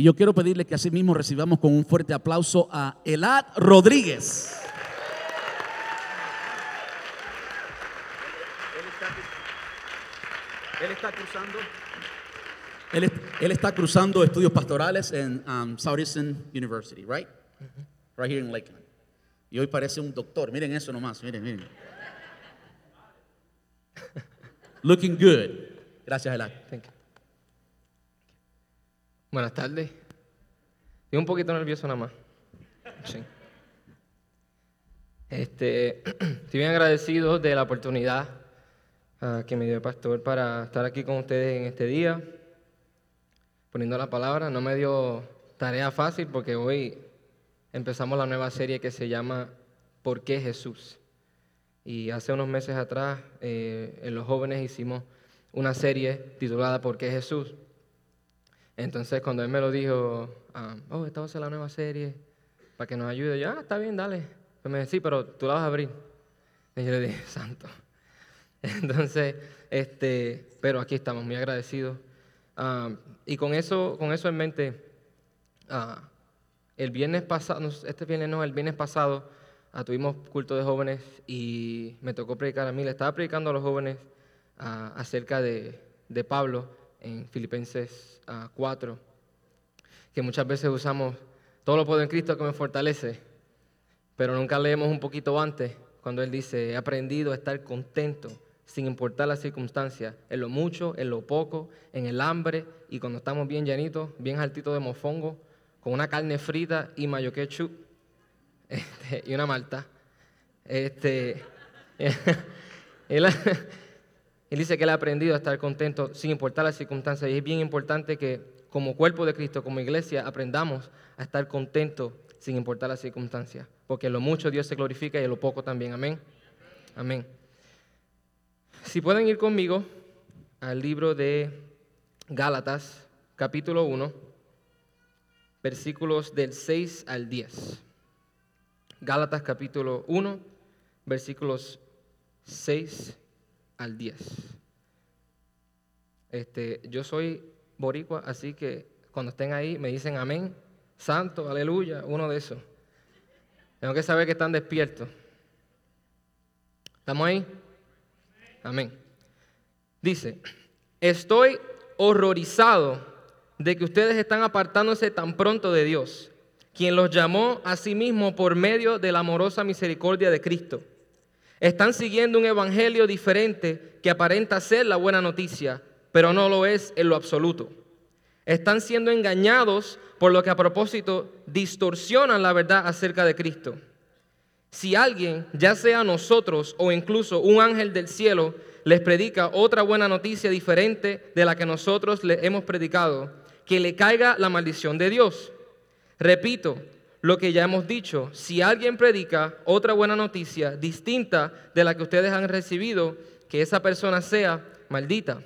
Y yo quiero pedirle que así mismo recibamos con un fuerte aplauso a Elad Rodríguez. Él está cruzando. Él, es- él está cruzando estudios pastorales en um, Southeastern University, right? Right here in Lakeland. Y hoy parece un doctor. Miren eso nomás, miren, miren. Looking good. Gracias, Elad. Thank you. Buenas tardes. Estoy un poquito nervioso nada más. Sí. Este, estoy bien agradecido de la oportunidad ah, que me dio el pastor para estar aquí con ustedes en este día, poniendo la palabra. No me dio tarea fácil porque hoy empezamos la nueva serie que se llama ¿Por qué Jesús? Y hace unos meses atrás, eh, en los jóvenes hicimos una serie titulada ¿Por qué Jesús? Entonces, cuando él me lo dijo, ah, oh, esta va a ser la nueva serie, para que nos ayude, yo, ah, está bien, dale. Pues me dice, sí, pero tú la vas a abrir. Y yo le dije, santo. Entonces, este, pero aquí estamos, muy agradecidos. Ah, y con eso, con eso en mente, ah, el viernes pasado, este viernes no, el viernes pasado, ah, tuvimos culto de jóvenes y me tocó predicar a mí. Le estaba predicando a los jóvenes ah, acerca de, de Pablo en Filipenses ah, 4, que muchas veces usamos todo lo puedo en Cristo que me fortalece, pero nunca leemos un poquito antes cuando él dice, he aprendido a estar contento sin importar las circunstancias, en lo mucho, en lo poco, en el hambre y cuando estamos bien llenitos, bien altitos de mofongo, con una carne frita y mayo ketchup este, y una malta. Este, él, él dice que él ha aprendido a estar contento sin importar las circunstancias y es bien importante que como cuerpo de Cristo, como iglesia, aprendamos a estar contentos sin importar las circunstancias, porque en lo mucho Dios se glorifica y en lo poco también. Amén. Amén. Si pueden ir conmigo al libro de Gálatas, capítulo 1, versículos del 6 al 10. Gálatas capítulo 1, versículos 6 al 10. Este, yo soy boricua, así que cuando estén ahí me dicen amén, santo, aleluya, uno de esos. Tengo que saber que están despiertos. ¿Estamos ahí? Amén. Dice, estoy horrorizado de que ustedes están apartándose tan pronto de Dios, quien los llamó a sí mismo por medio de la amorosa misericordia de Cristo. Están siguiendo un evangelio diferente que aparenta ser la buena noticia, pero no lo es en lo absoluto. Están siendo engañados por lo que a propósito distorsionan la verdad acerca de Cristo. Si alguien, ya sea nosotros o incluso un ángel del cielo, les predica otra buena noticia diferente de la que nosotros le hemos predicado, que le caiga la maldición de Dios. Repito lo que ya hemos dicho, si alguien predica otra buena noticia distinta de la que ustedes han recibido, que esa persona sea maldita.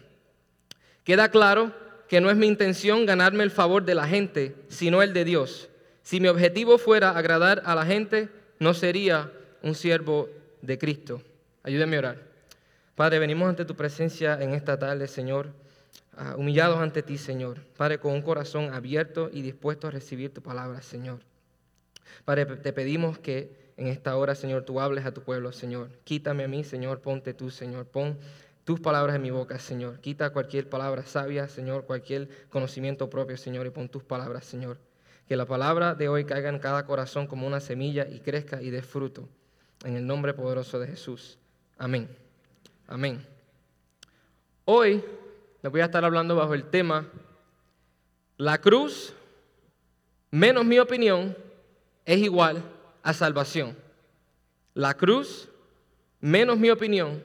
Queda claro que no es mi intención ganarme el favor de la gente, sino el de Dios. Si mi objetivo fuera agradar a la gente, no sería un siervo de Cristo. Ayúdeme a orar. Padre, venimos ante tu presencia en esta tarde, Señor, ah, humillados ante ti, Señor. Padre, con un corazón abierto y dispuesto a recibir tu palabra, Señor. Padre, te pedimos que en esta hora, Señor, tú hables a tu pueblo, Señor. Quítame a mí, Señor, ponte tú, Señor. Pon tus palabras en mi boca, Señor. Quita cualquier palabra sabia, Señor, cualquier conocimiento propio, Señor, y pon tus palabras, Señor. Que la palabra de hoy caiga en cada corazón como una semilla y crezca y dé fruto. En el nombre poderoso de Jesús. Amén. Amén. Hoy les voy a estar hablando bajo el tema La cruz, menos mi opinión, es igual a salvación. La cruz, menos mi opinión,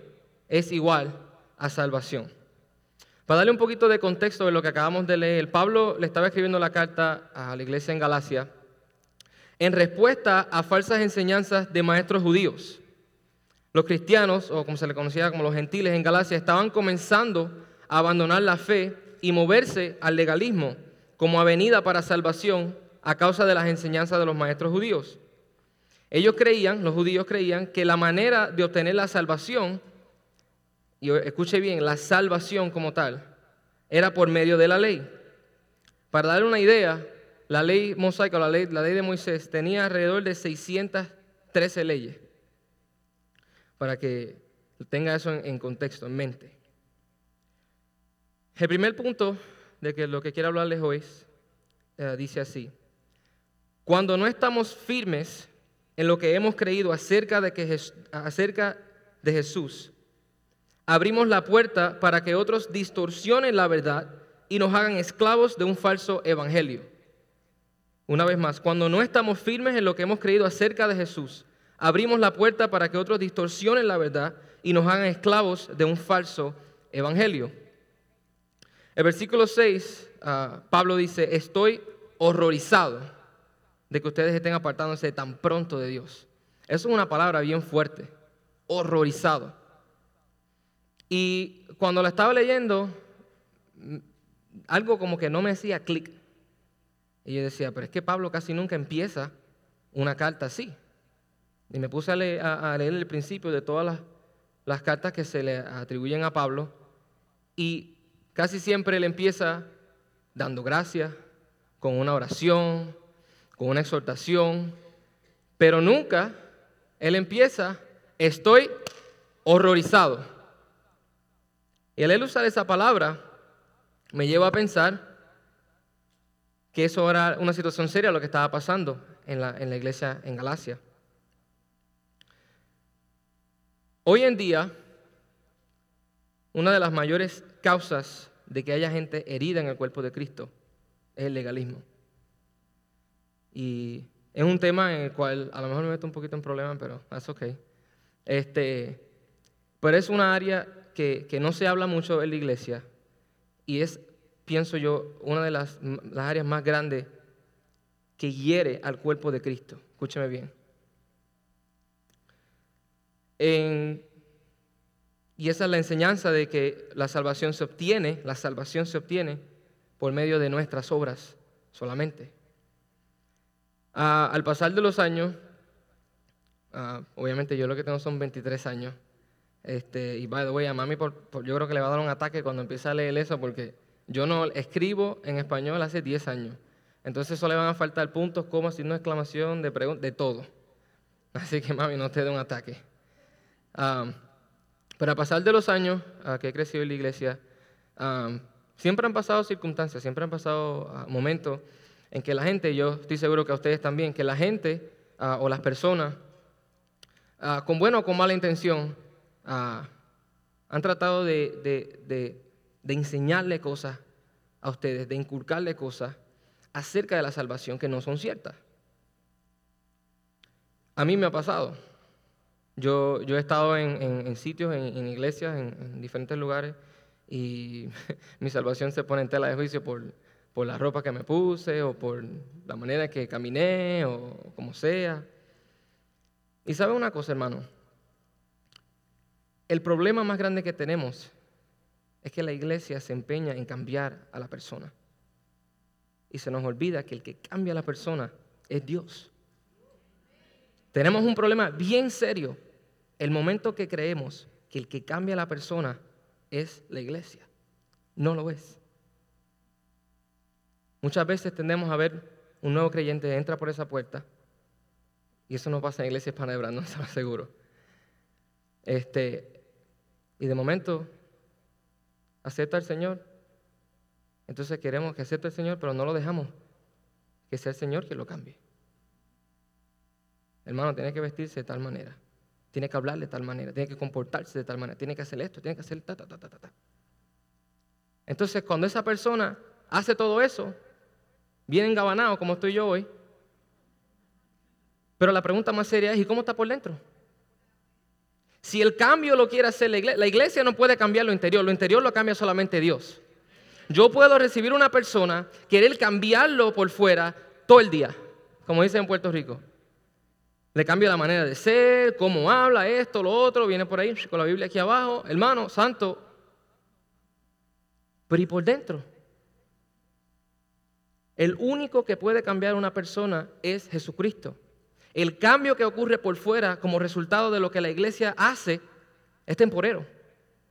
es igual a salvación. Para darle un poquito de contexto de lo que acabamos de leer, Pablo le estaba escribiendo la carta a la iglesia en Galacia en respuesta a falsas enseñanzas de maestros judíos. Los cristianos, o como se le conocía como los gentiles en Galacia, estaban comenzando a abandonar la fe y moverse al legalismo como avenida para salvación a causa de las enseñanzas de los maestros judíos. Ellos creían, los judíos creían, que la manera de obtener la salvación, y escuche bien, la salvación como tal, era por medio de la ley. Para darle una idea, la ley mosaica, la ley, la ley de Moisés, tenía alrededor de 613 leyes. Para que tenga eso en, contexto, en mente. El primer punto de que lo que quiero hablarles hoy eh, dice así. Cuando no estamos firmes en lo que hemos creído acerca de, que, acerca de Jesús, abrimos la puerta para que otros distorsionen la verdad y nos hagan esclavos de un falso evangelio. Una vez más, cuando no estamos firmes en lo que hemos creído acerca de Jesús, abrimos la puerta para que otros distorsionen la verdad y nos hagan esclavos de un falso evangelio. El versículo 6, ah, Pablo dice, estoy horrorizado de que ustedes estén apartándose tan pronto de Dios. Eso es una palabra bien fuerte, horrorizado. Y cuando la estaba leyendo, algo como que no me hacía clic. Y yo decía, pero es que Pablo casi nunca empieza una carta así. Y me puse a leer, el principio de todas las, las cartas que se le atribuyen a Pablo. Y Casi siempre él empieza dando gracias, con una oración, con una exhortación, pero nunca él empieza, estoy horrorizado. Y el él usar esa palabra me lleva a pensar que eso era una situación seria lo que estaba pasando en la, en la iglesia en Galacia. Hoy en día, una de las mayores causas de que haya gente herida en el cuerpo de Cristo es el legalismo. Y es un tema en el cual a lo mejor me meto un poquito en problemas, pero es ok. Este, pero es una área que, no se habla mucho en la iglesia y es, pienso yo, una de las, las áreas más grandes que hiere al cuerpo de Cristo. Escúcheme bien. En y esa es la enseñanza de que la salvación se obtiene, la salvación se obtiene por medio de nuestras obras solamente. Al pasar de los años, obviamente yo lo que tengo son 23 años, este, y by the way, a mami por, yo creo que le va a dar un ataque cuando empiece a leer eso, porque yo no escribo en español hace 10 años. Entonces eso le van a faltar puntos, comas, signo de exclamación, de de todo. Así que mami, no te dé un ataque. Ah, pero a pasar de los años que he crecido en la iglesia, siempre han pasado circunstancias, siempre han pasado momentos en que la gente, yo estoy seguro que a ustedes también, que la gente ah, o las personas, ah, con buena o con mala intención, han tratado de, de enseñarle cosas a ustedes, de inculcarle cosas acerca de la salvación que no son ciertas. A mí me ha pasado. Yo, he estado en, sitios, en, iglesias, en, diferentes lugares, y mi salvación se pone en tela de juicio por, por la ropa que me puse, o por la manera que caminé, o como sea. Y sabe una cosa, hermano, el problema más grande que tenemos es que la iglesia se empeña en cambiar a la persona. Y se nos olvida que el que cambia a la persona es Dios. Tenemos un problema bien serio el momento que creemos que el que cambia a la persona es la iglesia, no lo es. Muchas veces tendemos a ver un nuevo creyente entra por esa puerta, y eso no pasa en iglesias panebras, no lo seguro. Este, y de momento acepta al Señor. Entonces queremos que acepte al Señor, pero no lo dejamos que sea el Señor que lo cambie. Hermano, tiene que vestirse de tal manera tiene que hablar de tal manera, tiene que comportarse de tal manera, tiene que hacer esto, tiene que hacer ta, ta, ta, ta, ta. Entonces, cuando esa persona hace todo eso, viene engabanado como estoy yo hoy, pero la pregunta más seria es, ¿y cómo está por dentro? Si el cambio lo quiere hacer la iglesia, la iglesia no puede cambiar lo interior, lo interior lo cambia solamente Dios. Yo puedo recibir una persona, querer cambiarlo por fuera todo el día, como dicen en Puerto Rico. Le cambia la manera de ser, cómo habla, esto, lo otro, viene por ahí con la Biblia aquí abajo, hermano, santo. Pero ¿y por dentro? El único que puede cambiar a una persona es Jesucristo. El cambio que ocurre por fuera como resultado de lo que la iglesia hace es temporero.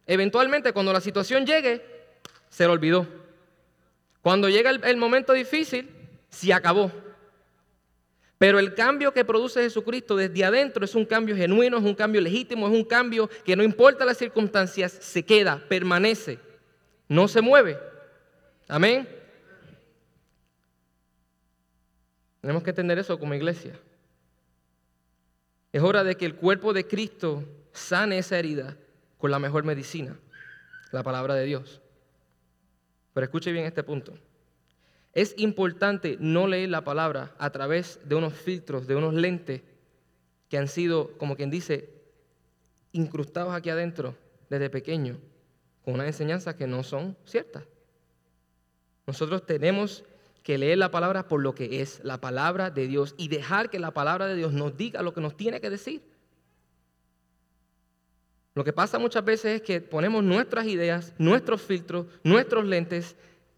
Eventualmente, cuando la situación llegue, se lo olvidó. Cuando llega el, momento difícil, se acabó. Pero el cambio que produce Jesucristo desde adentro es un cambio genuino, es un cambio legítimo, es un cambio que no importa las circunstancias, se queda, permanece, no se mueve. Amén. Tenemos que entender eso como iglesia. Es hora de que el cuerpo de Cristo sane esa herida con la mejor medicina, la palabra de Dios. Pero escuche bien este punto. Es importante no leer la palabra a través de unos filtros, de unos lentes que han sido, como quien dice, incrustados aquí adentro desde pequeño, con unas enseñanzas que no son ciertas. Nosotros tenemos que leer la palabra por lo que es la palabra de Dios y dejar que la palabra de Dios nos diga lo que nos tiene que decir. Lo que pasa muchas veces es que ponemos nuestras ideas, nuestros filtros, nuestros lentes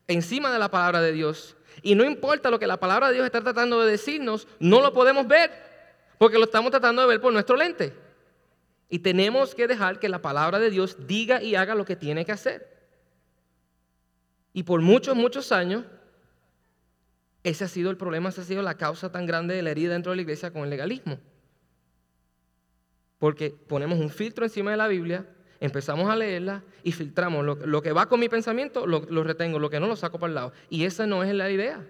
encima de la palabra de Dios. Y no importa lo que la palabra de Dios está tratando de decirnos, no lo podemos ver, porque lo estamos tratando de ver por nuestro lente. Y tenemos que dejar que la palabra de Dios diga y haga lo que tiene que hacer. Y por muchos, muchos años, ese ha sido el problema, esa ha sido la causa tan grande de la herida dentro de la iglesia con el legalismo. Porque ponemos un filtro encima de la Biblia, empezamos a leerla y filtramos. Lo, que va con mi pensamiento lo, retengo, lo que no lo saco para el lado. Y esa no es la idea.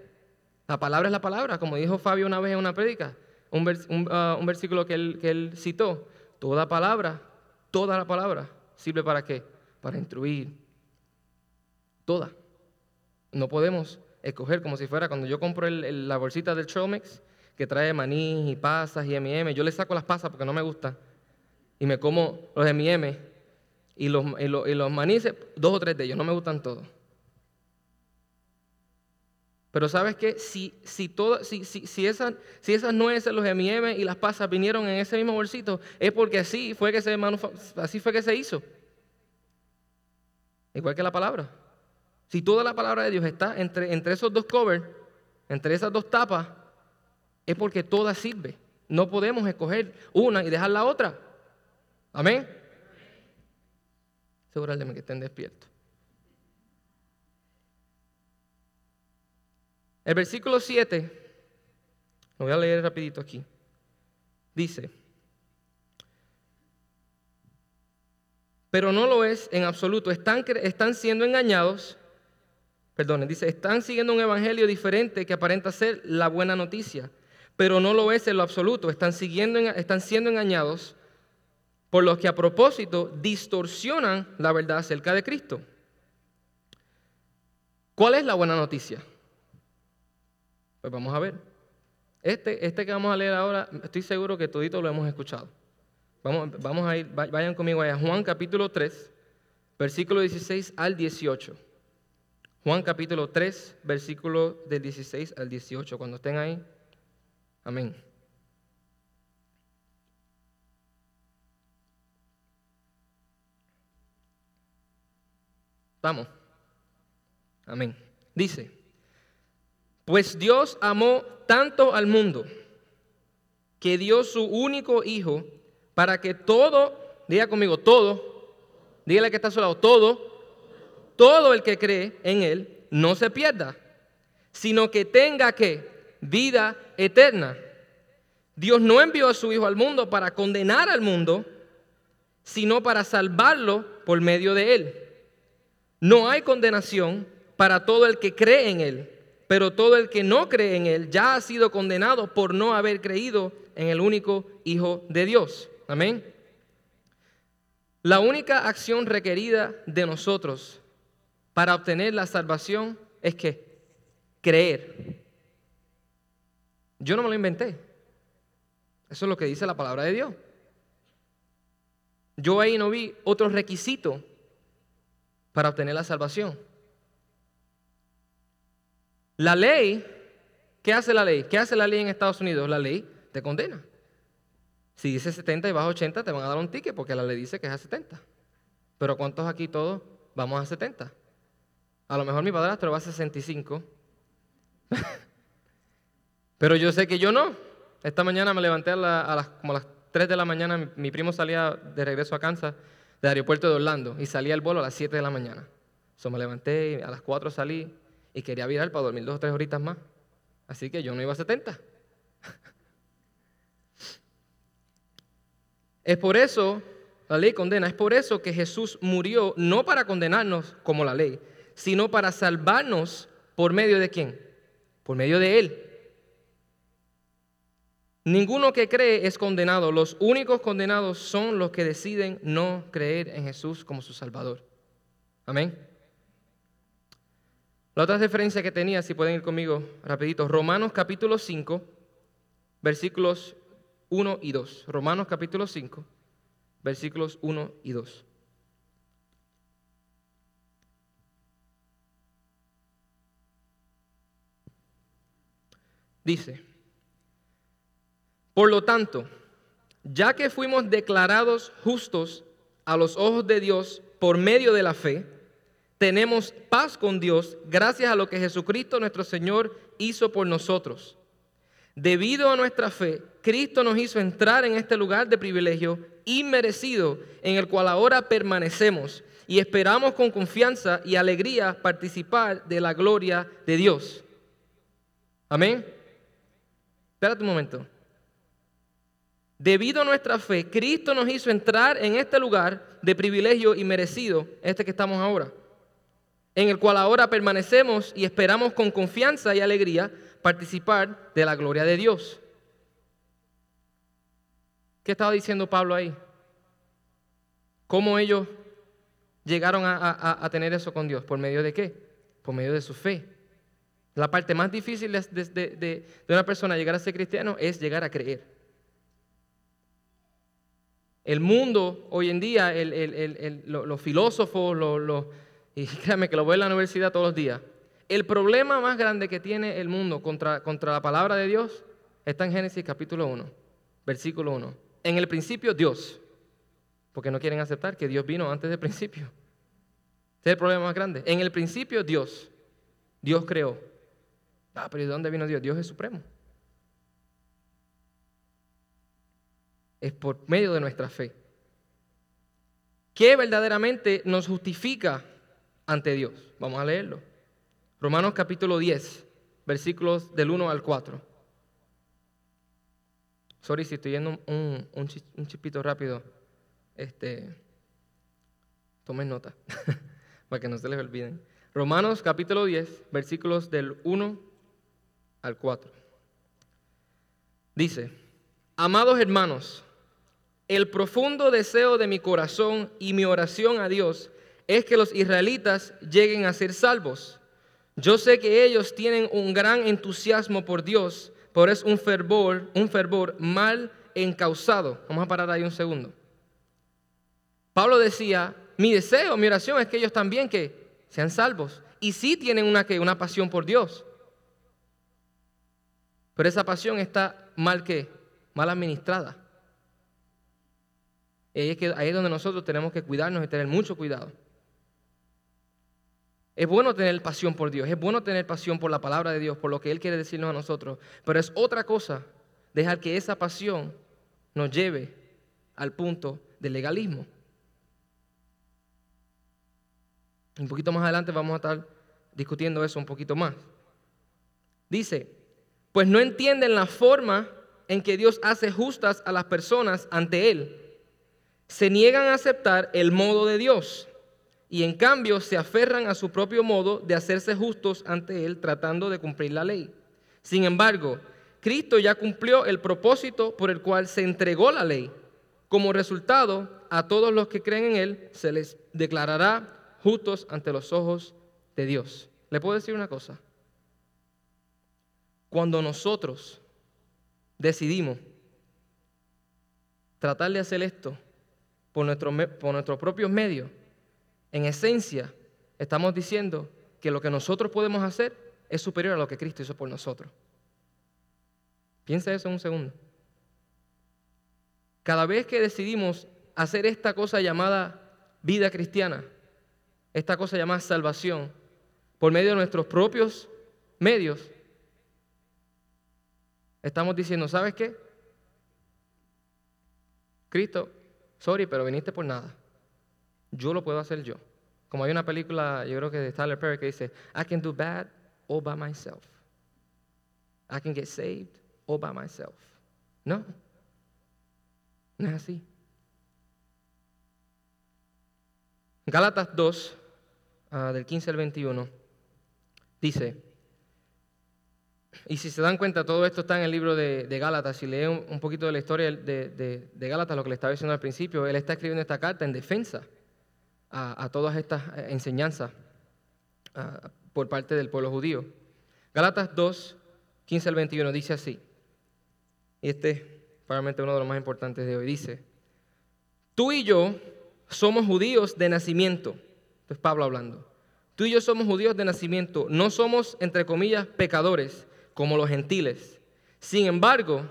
La palabra es la palabra, como dijo Fabio una vez en una prédica, un, ah, versículo que él, que él citó. Toda palabra, toda la palabra, sirve para qué? Para instruir. Toda. No podemos escoger como si fuera cuando yo compro la bolsita del Chomex que trae maní y pasas y M&M. Yo le saco las pasas porque no me gusta y me como los M&M y los, y los, y los dos o tres de ellos, no me gustan todos. Pero sabes qué, si, si, todo, si, si, si, esas, si esas nueces, los M&M y las pasas vinieron en ese mismo bolsito, es porque así fue que se, así fue que se hizo. Igual que la palabra. Si toda la palabra de Dios está entre, entre esos dos covers, entre esas dos tapas, es porque toda sirve. No podemos escoger una y dejar la otra. Amén. Seguramente que estén despiertos. El versículo 7, lo voy a leer rapidito aquí. Dice, pero no lo es en absoluto. Están, están siendo engañados, perdón, dice, están siguiendo un evangelio diferente que aparenta ser la buena noticia, pero no lo es en lo absoluto. Están, siguiendo, están siendo engañados por los que a propósito distorsionan la verdad acerca de Cristo. ¿Cuál es la buena noticia? Pues vamos a ver. Este, este que vamos a leer ahora, estoy seguro que todito lo hemos escuchado. Vamos, vamos a ir, vayan conmigo a Juan capítulo 3, versículo 16 al 18. Juan capítulo 3, versículo del 16 al 18. Cuando estén ahí, amén. Vamos. Amén. Dice, pues Dios amó tanto al mundo que dio su único hijo para que todo, diga conmigo, todo, dígale que está a su lado, todo, todo el que cree en él no se pierda, sino que tenga que vida eterna. Dios no envió a su hijo al mundo para condenar al mundo, sino para salvarlo por medio de él. No hay condenación para todo el que cree en Él, pero todo el que no cree en Él ya ha sido condenado por no haber creído en el único Hijo de Dios. Amén. La única acción requerida de nosotros para obtener la salvación es que creer. Yo no me lo inventé. Eso es lo que dice la palabra de Dios. Yo ahí no vi otro requisito para obtener la salvación. La ley, ¿qué hace la ley? ¿Qué hace la ley en Estados Unidos? La ley te condena. Si dice 70 y vas a 80, te van a dar un ticket porque la ley dice que es a 70. Pero ¿cuántos aquí todos vamos a 70? A lo mejor mi padrastro va a 65. Pero yo sé que yo no. Esta mañana me levanté a, las, como las 3 de la mañana, mi, primo salía de regreso a Kansas del aeropuerto de Orlando y salía el vuelo a las 7 de la mañana. So, me levanté, a las 4 salí y quería virar para dormir dos o tres horitas más. Así que yo no iba a 70. Es por eso, la ley condena, es por eso que Jesús murió, no para condenarnos como la ley, sino para salvarnos por medio de quién? Por medio de Él. Ninguno que cree es condenado. Los únicos condenados son los que deciden no creer en Jesús como su Salvador. Amén. La otra referencia que tenía, si pueden ir conmigo rapidito, Romanos capítulo 5, versículos 1 y 2. Romanos capítulo 5, versículos 1 y 2. Dice, por lo tanto, ya que fuimos declarados justos a los ojos de Dios por medio de la fe, tenemos paz con Dios gracias a lo que Jesucristo nuestro Señor hizo por nosotros. Debido a nuestra fe, Cristo nos hizo entrar en este lugar de privilegio inmerecido en el cual ahora permanecemos y esperamos con confianza y alegría participar de la gloria de Dios. Amén. Espérate un momento. Debido a nuestra fe, Cristo nos hizo entrar en este lugar de privilegio y merecido, este que estamos ahora, en el cual ahora permanecemos y esperamos con confianza y alegría participar de la gloria de Dios. ¿Qué estaba diciendo Pablo ahí? ¿Cómo ellos llegaron a, tener eso con Dios? ¿Por medio de qué? Por medio de su fe. La parte más difícil de, de una persona llegar a ser cristiano es llegar a creer. El mundo hoy en día, los, filósofos, y créanme que lo veo en la universidad todos los días, el problema más grande que tiene el mundo contra, contra la palabra de Dios está en Génesis capítulo 1, versículo 1. En el principio Dios, porque no quieren aceptar que Dios vino antes del principio. Ese es el problema más grande. En el principio Dios, Dios creó. Ah, pero ¿de dónde vino Dios? Dios es supremo. es por medio de nuestra fe. ¿Qué verdaderamente nos justifica ante Dios? Vamos a leerlo. Romanos capítulo 10, versículos del 1 al 4. Sorry si estoy yendo un, un, chipito rápido. Este, tomen nota para que no se les olviden. Romanos capítulo 10, versículos del 1 al 4. Dice, amados hermanos, el profundo deseo de mi corazón y mi oración a Dios es que los israelitas lleguen a ser salvos. Yo sé que ellos tienen un gran entusiasmo por Dios, pero es un fervor, un fervor mal encausado. Vamos a parar ahí un segundo. Pablo decía, mi deseo, mi oración es que ellos también que sean salvos. Y sí tienen una, que, una pasión por Dios. Pero esa pasión está mal que, mal administrada. Ahí es, ahí es donde nosotros tenemos que cuidarnos y tener mucho cuidado. Es bueno tener pasión por Dios, es bueno tener pasión por la palabra de Dios, por lo que Él quiere decirnos a nosotros, pero es otra cosa dejar que esa pasión nos lleve al punto del legalismo. Un poquito más adelante vamos a estar discutiendo eso un poquito más. Dice, pues no entienden la forma en que Dios hace justas a las personas ante Él se niegan a aceptar el modo de Dios y en cambio se aferran a su propio modo de hacerse justos ante Él tratando de cumplir la ley. Sin embargo, Cristo ya cumplió el propósito por el cual se entregó la ley. Como resultado, a todos los que creen en Él se les declarará justos ante los ojos de Dios. ¿Le puedo decir una cosa? Cuando nosotros decidimos tratar de hacer esto por, por nuestros propios medios, en esencia estamos diciendo que lo que nosotros podemos hacer es superior a lo que Cristo hizo por nosotros. Piensa eso en un segundo. Cada vez que decidimos hacer esta cosa llamada vida cristiana, esta cosa llamada salvación, por medio de nuestros propios medios, estamos diciendo, ¿sabes qué? Cristo sorry, pero viniste por nada. Yo lo puedo hacer yo. Como hay una película, yo creo que de Tyler Perry que dice, I can do bad all by myself. I can get saved all by myself. No, no es así. Gálatas 2, ah, del 15 al 21, dice, y si se dan cuenta, todo esto está en el libro de, Gálatas. Si leen un, poquito de la historia de, Gálatas, lo que le estaba diciendo al principio, él está escribiendo esta carta en defensa a, todas estas eh, enseñanzas ah, por parte del pueblo judío. Gálatas 2, 15 al 21 dice así, y este es probablemente uno de los más importantes de hoy, dice, tú y yo somos judíos de nacimiento. Esto es Pablo hablando. Tú y yo somos judíos de nacimiento, no somos, entre comillas, pecadores como los gentiles. Sin embargo,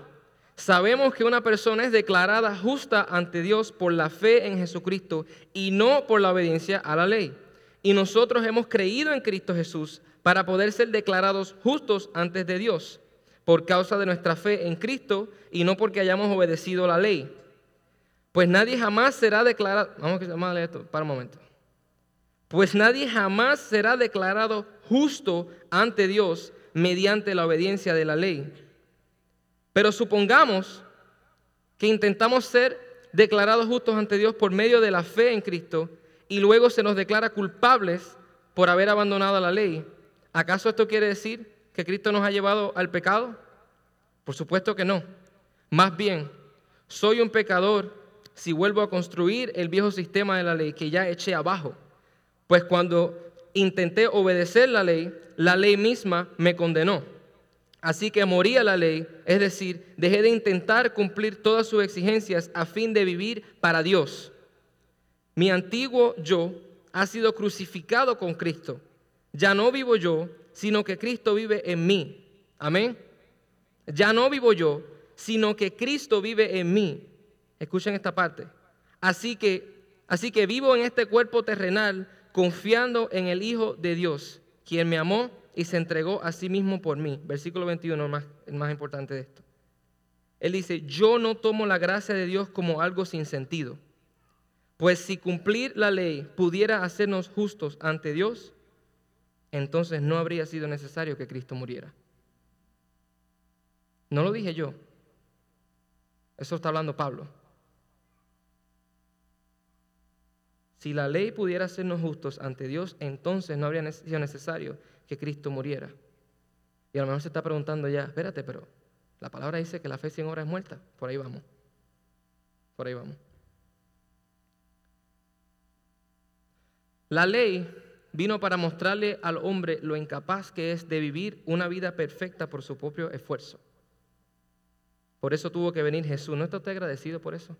sabemos que una persona es declarada justa ante Dios por la fe en Jesucristo y no por la obediencia a la ley. Y nosotros hemos creído en Cristo Jesús para poder ser declarados justos antes de Dios, por causa de nuestra fe en Cristo y no porque hayamos obedecido la ley. Pues nadie jamás será declarado, vamos a leer esto, para un momento. Pues nadie jamás será declarado justo ante Dios mediante la obediencia de la ley. Pero supongamos que intentamos ser declarados justos ante Dios por medio de la fe en Cristo y luego se nos declara culpables por haber abandonado la ley. ¿Acaso esto quiere decir que Cristo nos ha llevado al pecado? Por supuesto que no. Más bien, soy un pecador si vuelvo a construir el viejo sistema de la ley que ya eché abajo. Pues cuando intenté obedecer la ley, la ley misma me condenó. Así que morí a la ley, es decir, dejé de intentar cumplir todas sus exigencias a fin de vivir para Dios. Mi antiguo yo ha sido crucificado con Cristo. Ya no vivo yo, sino que Cristo vive en mí. Amén. Ya no vivo yo, sino que Cristo vive en mí. Escuchen esta parte. Así que, así que vivo en este cuerpo terrenal confiando en el Hijo de Dios, quien me amó y se entregó a sí mismo por mí. Versículo 21, el más, importante de esto. Él dice, yo no tomo la gracia de Dios como algo sin sentido. Pues si cumplir la ley pudiera hacernos justos ante Dios, entonces no habría sido necesario que Cristo muriera. No lo dije yo. Eso está hablando Pablo. Si la ley pudiera hacernos justos ante Dios, entonces no habría sido necesario que Cristo muriera. Y a lo mejor se está preguntando ya, espérate, pero la palabra dice que la fe sin obra es muerta. Por ahí vamos. Por ahí vamos. La ley vino para mostrarle al hombre lo incapaz que es de vivir una vida perfecta por su propio esfuerzo. Por eso tuvo que venir Jesús. ¿No está usted agradecido por eso?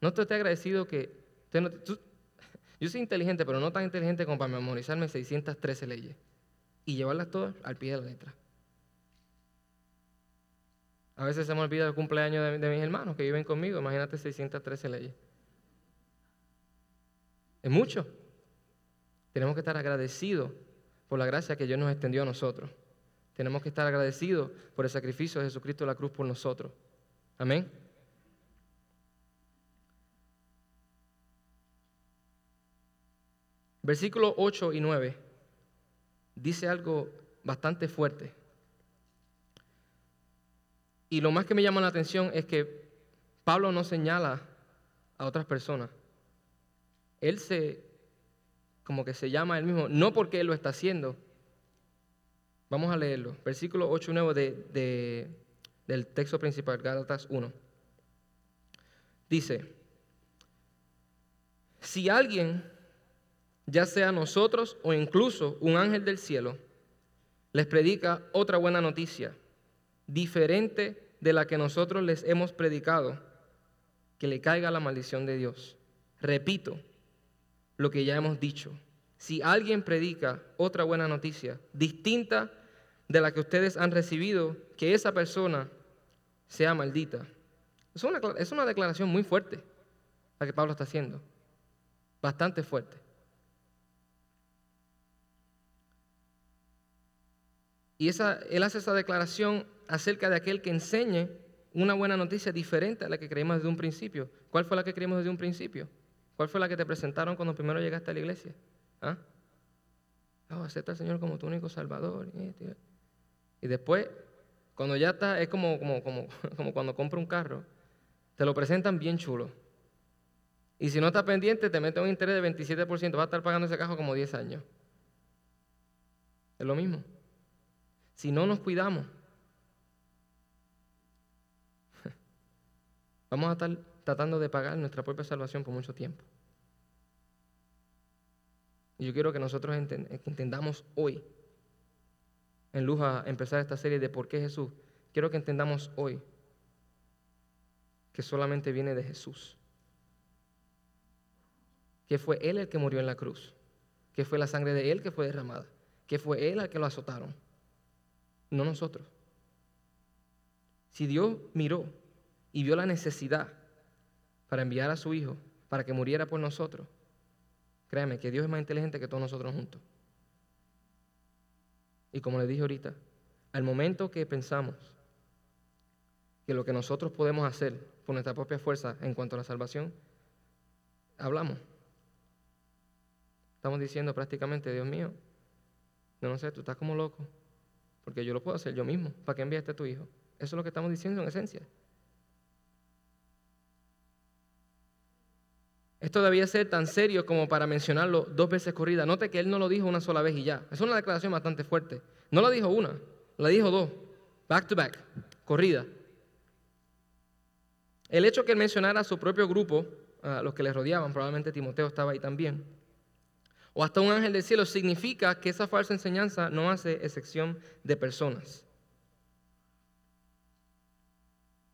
¿No está usted agradecido que... Yo soy inteligente, pero no tan inteligente como para memorizarme 613 leyes y llevarlas todas al pie de la letra. A veces se me olvida el cumpleaños de, mis hermanos que viven conmigo. Imagínate 613 leyes. Es mucho. Tenemos que estar agradecidos por la gracia que Dios nos extendió a nosotros. Tenemos que estar agradecidos por el sacrificio de Jesucristo en la cruz por nosotros. Amén. Versículos 8 y 9 dice algo bastante fuerte. Y lo más que me llama la atención es que Pablo no señala a otras personas. Él se, como que se llama a él mismo, no porque él lo está haciendo. Vamos a leerlo. Versículo 8 y 9 de, del texto principal, Gálatas 1. Dice, si alguien ya sea nosotros o incluso un ángel del cielo, les predica otra buena noticia, diferente de la que nosotros les hemos predicado, que le caiga la maldición de Dios. Repito lo que ya hemos dicho. Si alguien predica otra buena noticia, distinta de la que ustedes han recibido, que esa persona sea maldita. Es una, es una declaración muy fuerte la que Pablo está haciendo, bastante fuerte. Y esa, él hace esa declaración acerca de aquel que enseñe una buena noticia diferente a la que creímos desde un principio. ¿Cuál fue la que creímos desde un principio? ¿Cuál fue la que te presentaron cuando primero llegaste a la iglesia? ¿Ah? Oh, acepta al Señor como tu único Salvador. Y después Cuando ya está, es como, como, como, cuando compra un carro, te lo presentan bien chulo. Y si no estás pendiente, te mete un interés de 27%, vas a estar pagando ese carro como 10 años. Es lo mismo. Si no nos cuidamos, vamos a estar tratando de pagar nuestra propia salvación por mucho tiempo. Y yo quiero que nosotros entendamos hoy, en luz a empezar esta serie de por qué Jesús, quiero que entendamos hoy que solamente viene de Jesús. Que fue Él el que murió en la cruz. Que fue la sangre de Él que fue derramada. Que fue Él el que lo azotaron. No nosotros. Si Dios miró y vio la necesidad para enviar a su Hijo para que muriera por nosotros, créeme que Dios es más inteligente que todos nosotros juntos. Y como le dije ahorita, al momento que pensamos que lo que nosotros podemos hacer por nuestra propia fuerza en cuanto a la salvación, hablamos. Estamos diciendo prácticamente, Dios mío, no, no sé, tú estás como loco, porque yo lo puedo hacer yo mismo. ¿Para qué enviaste a tu hijo? Eso es lo que estamos diciendo en esencia. Esto debía ser tan serio como para mencionarlo dos veces corrida. Note que él no lo dijo una sola vez y ya. Es una declaración bastante fuerte. No lo dijo una, la dijo dos. Back to back, corrida. El hecho que él mencionara a su propio grupo, a los que le rodeaban, probablemente Timoteo estaba ahí también, o hasta un ángel del cielo, significa que esa falsa enseñanza no hace excepción de personas.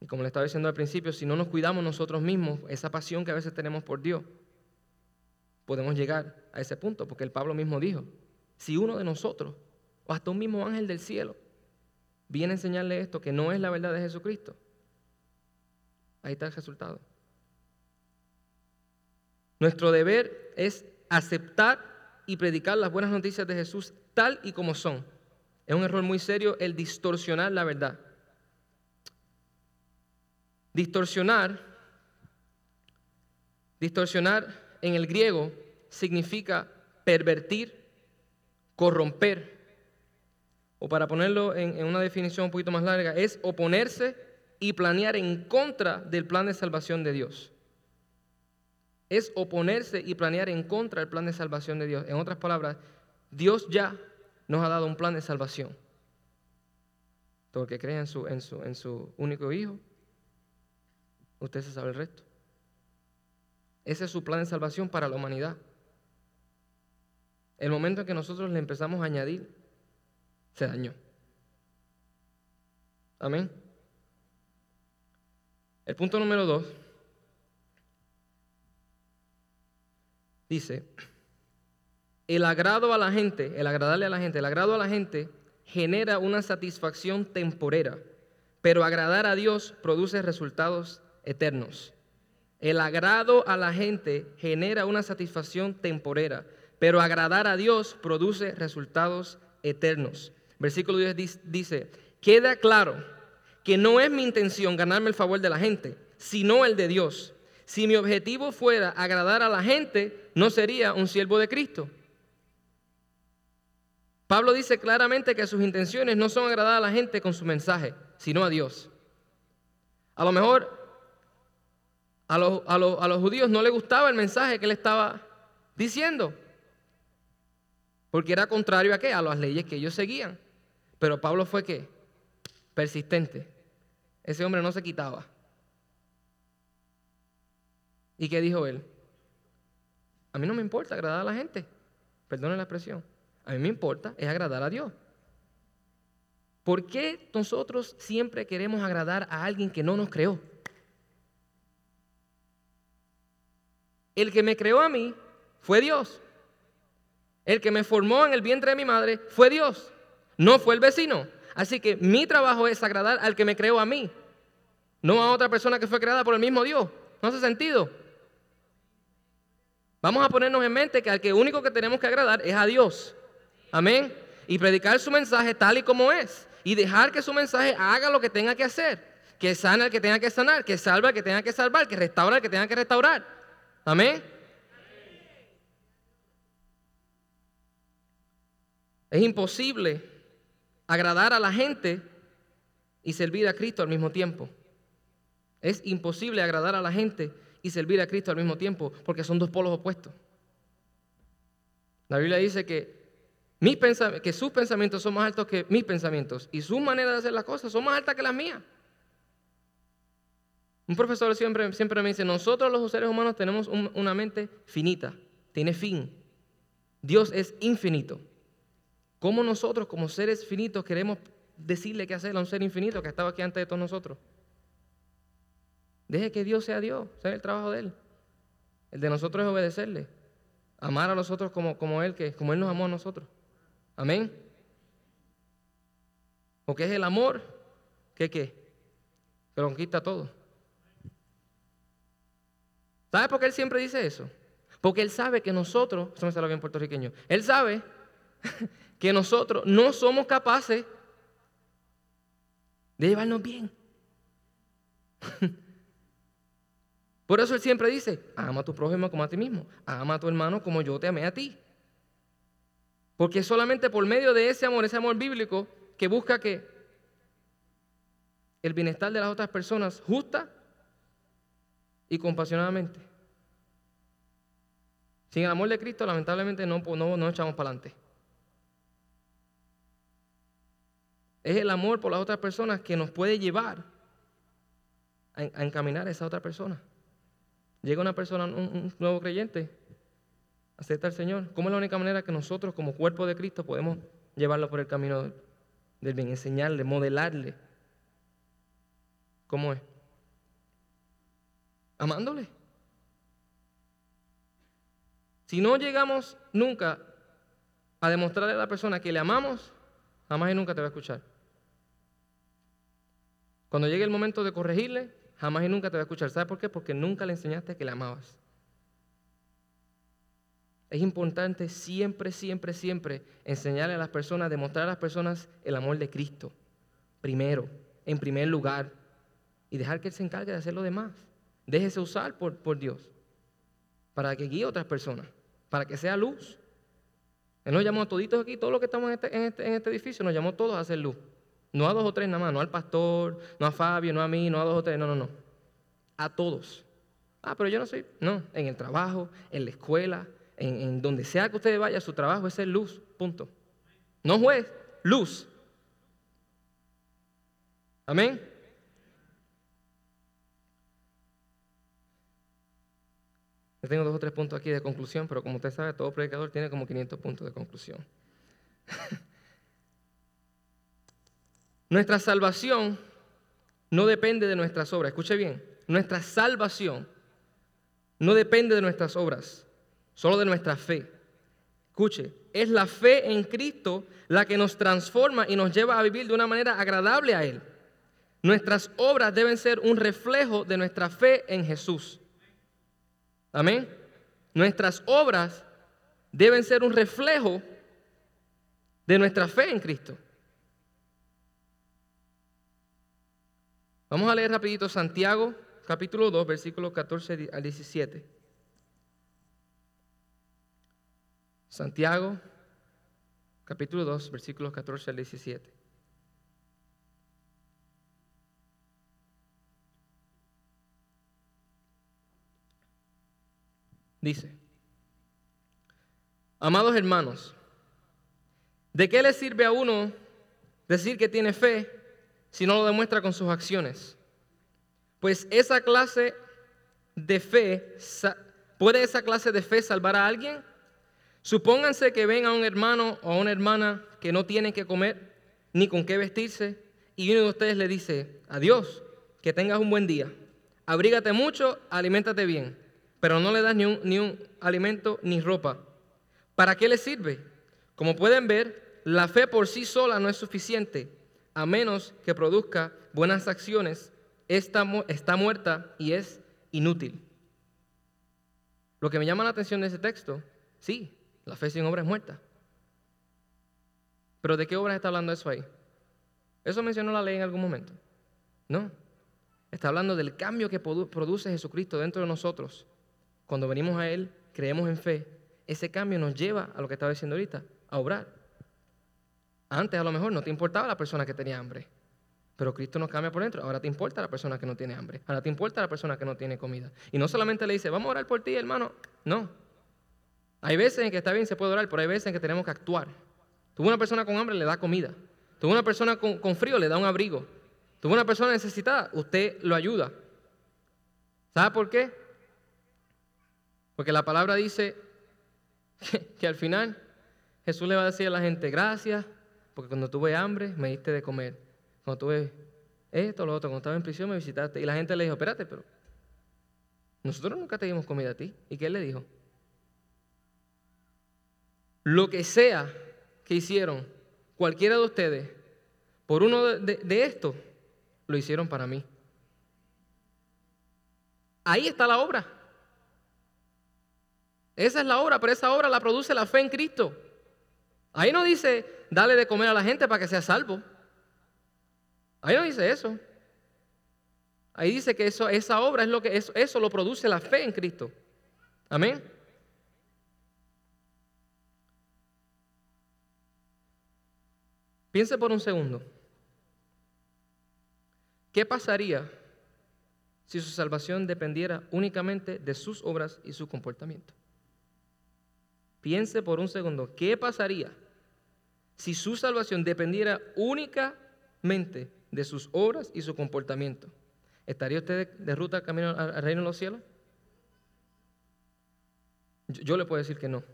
Y como le estaba diciendo al principio, si no nos cuidamos nosotros mismos, esa pasión que a veces tenemos por Dios, podemos llegar a ese punto, porque el Pablo mismo dijo, si uno de nosotros, o hasta un mismo ángel del cielo, viene a enseñarle esto, que no es la verdad de Jesucristo, ahí está el resultado. Nuestro deber es aceptar y predicar las buenas noticias de Jesús tal y como son. Es un error muy serio el distorsionar la verdad. Distorsionar, distorsionar en el griego significa pervertir, corromper, o para ponerlo en, una definición un poquito más larga, es oponerse y planear en contra del plan de salvación de Dios. Es oponerse y planear en contra del plan de salvación de Dios. En otras palabras, Dios ya nos ha dado un plan de salvación. Todo el que cree en su, en su, en su único Hijo Usted se sabe el resto. Ese es su plan de salvación para la humanidad. El momento en que nosotros le empezamos a añadir, se dañó. Amén. El punto número dos dice, el agrado a la gente, el agradarle a la gente, el agrado a la gente genera una satisfacción temporera, pero agradar a Dios produce resultados eternos. El agrado a la gente genera una satisfacción temporera, pero agradar a Dios produce resultados eternos. Versículo 10 dice, queda claro que no es mi intención ganarme el favor de la gente, sino el de Dios. Si mi objetivo fuera agradar a la gente, no sería un siervo de Cristo. Pablo dice claramente que sus intenciones no son agradar a la gente con su mensaje, sino a Dios. A lo mejor a los, judíos no les gustaba el mensaje que él estaba diciendo, porque era contrario a qué? A las leyes que ellos seguían. Pero Pablo fue qué? Persistente. Ese hombre no se quitaba. ¿Y qué dijo él? A mí no me importa agradar a la gente. Perdone la expresión. A mí me importa es agradar a Dios. ¿Por qué nosotros siempre queremos agradar a alguien que no nos creó? El que me creó a mí fue Dios. El que me formó en el vientre de mi madre fue Dios, no fue el vecino. Así que mi trabajo es agradar al que me creó a mí, no a otra persona que fue creada por el mismo Dios. No hace sentido. Vamos a ponernos en mente que al que único que tenemos que agradar es a Dios. Amén. Y predicar su mensaje tal y como es. Y dejar que su mensaje haga lo que tenga que hacer. Que sana al que tenga que sanar, que salva al que tenga que salvar, que restaura al que tenga que restaurar. Amén. Es imposible agradar a la gente y servir a Cristo al mismo tiempo. Es imposible agradar a la gente y servir a Cristo al mismo tiempo porque son dos polos opuestos. La Biblia dice que, mis que sus pensamientos son más altos que mis pensamientos y sus maneras de hacer las cosas son más altas que las mías. Un profesor siempre, siempre me dice, nosotros los seres humanos tenemos una mente finita, tiene fin. Dios es infinito. ¿Cómo nosotros como seres finitos queremos decirle qué hacer a un ser infinito que estaba aquí antes de todos nosotros? Deje que Dios sea Dios, sea el trabajo de Él. El de nosotros es obedecerle, amar a los otros como, como Él, que, como Él nos amó a nosotros. Amén. Porque es el amor que qué? Que lo conquista todo. ¿Sabe por qué Él siempre dice eso? Porque Él sabe que nosotros, eso me sale bien puertorriqueño, Él sabe que nosotros no somos capaces de llevarnos bien. Por eso Él siempre dice, ama a tu prójimo como a ti mismo, ama a tu hermano como yo te amé a ti. Porque solamente por medio de ese amor, ese amor bíblico, que busca que el bienestar de las otras personas justa y compasionadamente. Sin el amor de Cristo, lamentablemente, no, no, no echamos para adelante. Es el amor por las otras personas que nos puede llevar a, encaminar a esa otra persona. Llega una persona, un, nuevo creyente, acepta al Señor. ¿Cómo es la única manera que nosotros, como cuerpo de Cristo, podemos llevarlo por el camino del bien? Enseñarle, modelarle. ¿Cómo es? Amándole. Si no llegamos nunca a demostrarle a la persona que le amamos, jamás y nunca te va a escuchar. Cuando llegue el momento de corregirle, jamás y nunca te va a escuchar. ¿Sabes por qué? Porque nunca le enseñaste que le amabas. Es importante siempre, siempre, siempre enseñarle a las personas, demostrar a las personas el amor de Cristo. Primero, en primer lugar. Y dejar que Él se encargue de hacer lo demás. Déjese usar por, por Dios. Para que guíe a otras personas. Para que sea luz. Él nos llamó a toditos aquí, todos los que estamos en este, este, este edificio, nos llamó todos a hacer luz. No a dos o tres nada más, no al pastor, no a Fabio, no a mí, no a dos o tres, no, no, no. A todos. Ah, pero yo no soy. No, en el trabajo, en la escuela, en, donde sea que usted vaya, su trabajo es ser luz, punto. No juez, luz. Amén. Yo tengo dos o tres puntos aquí de conclusión, pero como usted sabe, todo predicador tiene como 500 puntos de conclusión. Nuestra salvación no depende de nuestras obras. Escuche bien, nuestra salvación no depende de nuestras obras, solo de nuestra fe. Escuche, es la fe en Cristo la que nos transforma y nos lleva a vivir de una manera agradable a Él. Nuestras obras deben ser un reflejo de nuestra fe en Jesús. Amén. Nuestras obras deben ser un reflejo de nuestra fe en Cristo. Vamos a leer rapidito Santiago, capítulo 2, versículos 14 al 17. Santiago, capítulo 2, versículos 14 al 17. Dice, amados hermanos, ¿de qué le sirve a uno decir que tiene fe si no lo demuestra con sus acciones. Pues esa clase de fe, ¿puede esa clase de fe salvar a alguien? Supónganse que ven a un hermano o a una hermana que no tienen que comer ni con qué vestirse y uno de ustedes le dice, adiós, que tengas un buen día, abrígate mucho, aliméntate bien, pero no le das ni un, ni un alimento ni ropa. ¿Para qué le sirve? Como pueden ver, la fe por sí sola no es suficiente a menos que produzca buenas acciones, está, muerta y es inútil. Lo que me llama la atención de ese texto, sí, la fe sin obra es muerta. Pero ¿de qué obras está hablando eso ahí? ¿Eso mencionó la ley en algún momento? No. Está hablando del cambio que produce Jesucristo dentro de nosotros. Cuando venimos a Él, creemos en fe. Ese cambio nos lleva a lo que estaba diciendo ahorita, a obrar. Antes a lo mejor no te importaba la persona que tenía hambre, Pero Cristo nos cambia por dentro. Ahora te importa la persona que no tiene hambre. Ahora te importa la persona que no tiene comida. Y no solamente le dice, vamos a orar por ti, hermano. No. Hay veces en que está bien, se puede orar, pero hay veces en que tenemos que actuar. Tuvo una persona con hambre, le da comida. Tuvo una persona con, frío, le da un abrigo. Tuvo una persona necesitada, usted lo ayuda. ¿Sabe por qué? Porque la palabra dice que, al final Jesús le va a decir a la gente, gracias, porque cuando tuve hambre me diste de comer. Cuando tuve esto, lo otro, cuando estaba en prisión me visitaste. Y la gente le dijo, espérate, pero nosotros nunca te dimos comida a ti. ¿Y qué él le dijo? Lo que sea que hicieron cualquiera de ustedes por uno de, de estos, lo hicieron para mí. Ahí está la obra. Esa es la obra, pero esa obra la produce la fe en Cristo. Ahí no dice, dale de comer a la gente para que sea salvo. Ahí no dice eso. Ahí dice que eso, esa obra es lo que eso, eso lo produce la fe en Cristo. Amén. Piense por un segundo. ¿Qué pasaría si su salvación dependiera únicamente de sus obras y su comportamiento? Piense por un segundo, ¿qué pasaría si su salvación dependiera únicamente de sus obras y su comportamiento? ¿Estaría usted de ruta camino al reino de los cielos? Yo, le puedo decir que no.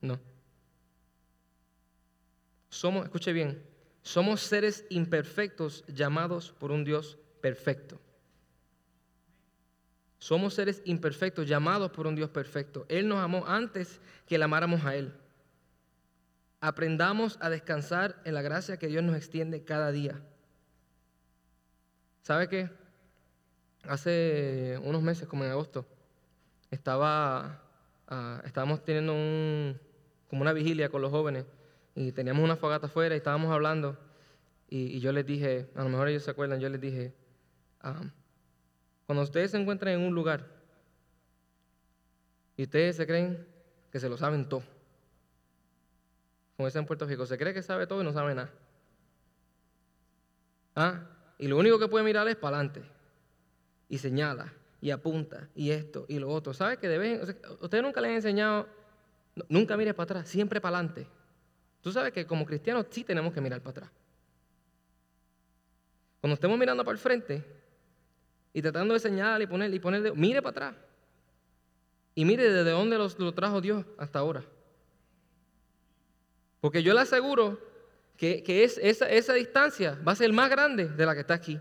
No. Somos, escuche bien, somos seres imperfectos llamados por un Dios perfecto. Somos seres imperfectos llamados por un Dios perfecto. Él nos amó antes que le amáramos a Él. Aprendamos a descansar en la gracia que Dios nos extiende cada día. ¿Sabe qué? Hace unos meses, como en agosto, estaba, ah, estábamos teniendo un, como una vigilia con los jóvenes y teníamos una fogata afuera y estábamos hablando y, yo les dije, a lo mejor ellos se acuerdan, yo les dije, ah, cuando ustedes se encuentran en un lugar y ustedes se creen que se lo saben todo, como está en Puerto Rico, se cree que sabe todo y no sabe nada. ¿Ah? Y lo único que puede mirar es para adelante y señala y apunta y esto y lo otro. ¿Sabe que deben, ustedes nunca les han enseñado, nunca mire para atrás, siempre para adelante? Tú sabes que como cristianos sí tenemos que mirar para atrás. Cuando estemos mirando para el frente y tratando de señalar y poner y poner, mire para atrás. Y mire desde dónde lo trajo Dios hasta ahora. Porque yo le aseguro que, es, esa, esa distancia va a ser más grande de la que está aquí.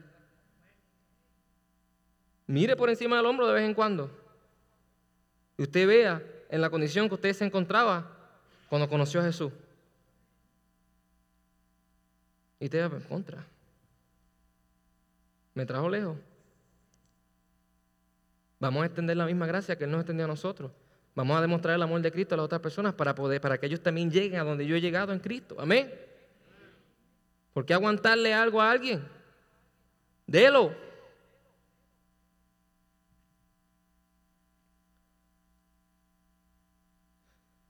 Mire por encima del hombro de vez en cuando. Y usted vea en la condición que usted se encontraba cuando conoció a Jesús. Y te va en contra. Me trajo lejos. Vamos a extender la misma gracia que Él nos extendió a nosotros. Vamos a demostrar el amor de Cristo a las otras personas para poder, para que ellos también lleguen a donde yo he llegado en Cristo. Amén. ¿Por qué aguantarle algo a alguien? Delo.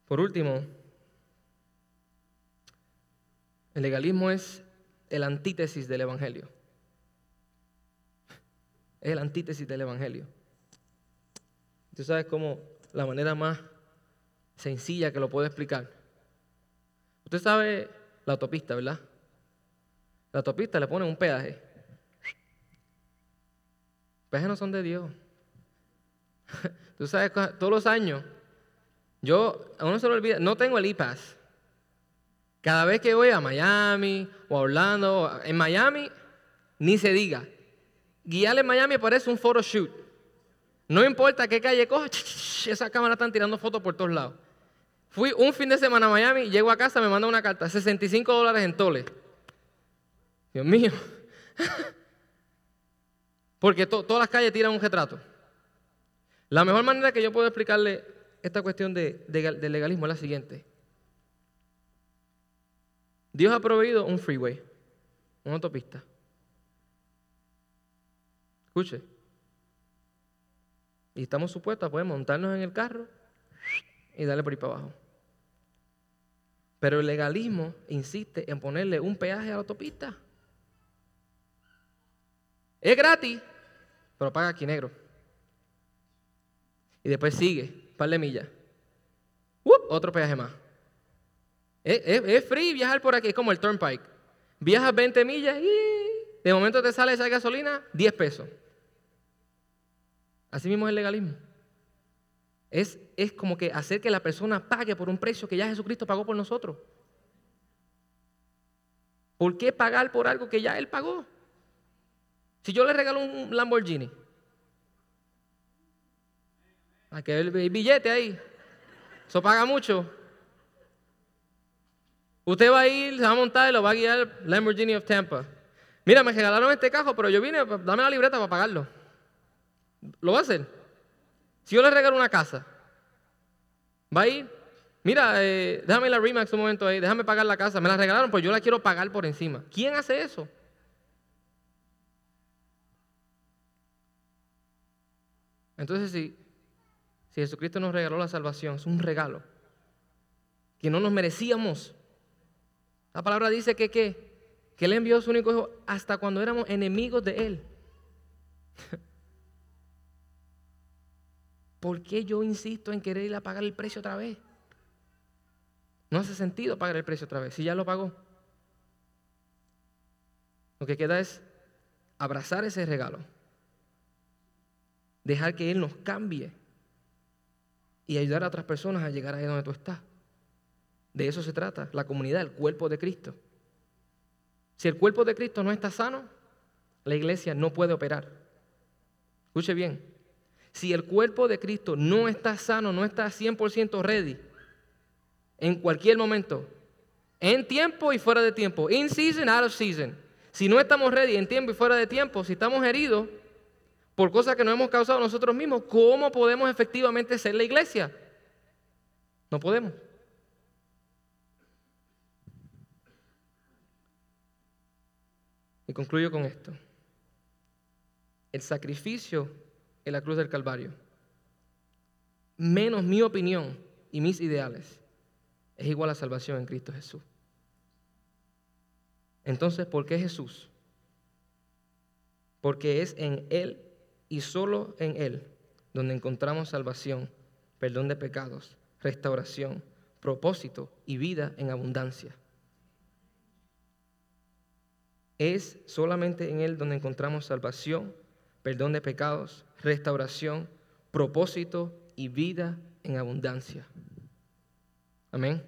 Por último, el legalismo es el antítesis del Evangelio. Es el antítesis del Evangelio. Tú sabes cómo la manera más sencilla que lo puedo explicar. Usted sabe la autopista, ¿verdad? La autopista le pone un peaje. Peajes no son de Dios. Tú sabes, todos los años, yo, a uno se lo olvida, no tengo el e-pass. Cada vez que voy a Miami o a Orlando, en Miami, ni se diga. Guiar en Miami parece un photoshoot. No importa qué calle coja, esa cámara están tirando fotos por todos lados. Fui un fin de semana a Miami, llego a casa, me manda una carta, 65 dólares en toles. Dios mío. Porque todas las calles tiran un retrato. La mejor manera que yo puedo explicarle esta cuestión de, de legalismo es la siguiente. Dios ha proveído un freeway, una autopista. Escuche. Y estamos supuestos a poder montarnos en el carro y darle por ahí para abajo. Pero el legalismo insiste en ponerle un peaje a la autopista. Es gratis, pero paga aquí negro. Y después sigue, par de millas. Otro peaje más. Es, es- es free viajar por aquí, es como el Turnpike. Viajas 20 millas y de momento te sale esa gasolina 10 pesos. Así mismo es el legalismo. Es, es como que hacer que la persona pague por un precio que ya Jesucristo pagó por nosotros. ¿Por qué pagar por algo que ya Él pagó? Si yo le regalo un Lamborghini, hay que ver el billete ahí. Eso paga mucho. Usted va a ir, se va a montar y lo va a guiar el Lamborghini of Tampa. Mira, me regalaron este cajo, pero yo vine, pues, dame la libreta para pagarlo. ¿Lo va a hacer? Si yo le regalo una casa, va a ir, mira, eh, déjame la Remax un momento ahí, déjame pagar la casa. Me la regalaron, pues yo la quiero pagar por encima. ¿Quién hace eso? Entonces, si, si Jesucristo nos regaló la salvación, es un regalo que no nos merecíamos. La palabra dice que, ¿qué? que Él envió a su único hijo hasta cuando éramos enemigos de Él. ¿Por qué yo insisto en querer ir a pagar el precio otra vez? No hace sentido pagar el precio otra vez, si ya lo pagó. Lo que queda es abrazar ese regalo, dejar que Él nos cambie y ayudar a otras personas a llegar ahí donde tú estás. De eso se trata, la comunidad, el cuerpo de Cristo. Si el cuerpo de Cristo no está sano, la iglesia no puede operar. Escuche bien, si el cuerpo de Cristo no está sano, no está 100% ready, en cualquier momento, en tiempo y fuera de tiempo, in season, out of season, si no estamos ready en tiempo y fuera de tiempo, si estamos heridos por cosas que nos hemos causado nosotros mismos, ¿cómo podemos efectivamente ser la iglesia? No podemos. Y concluyo con esto. El sacrificio en la cruz del Calvario, menos mi opinión y mis ideales, es igual a salvación en Cristo Jesús. Entonces, ¿por qué Jesús? Porque es en Él y solo en Él donde encontramos salvación, perdón de pecados, restauración, propósito y vida en abundancia. Es solamente en Él donde encontramos salvación, perdón de pecados, restauración, propósito y vida en abundancia. Amén.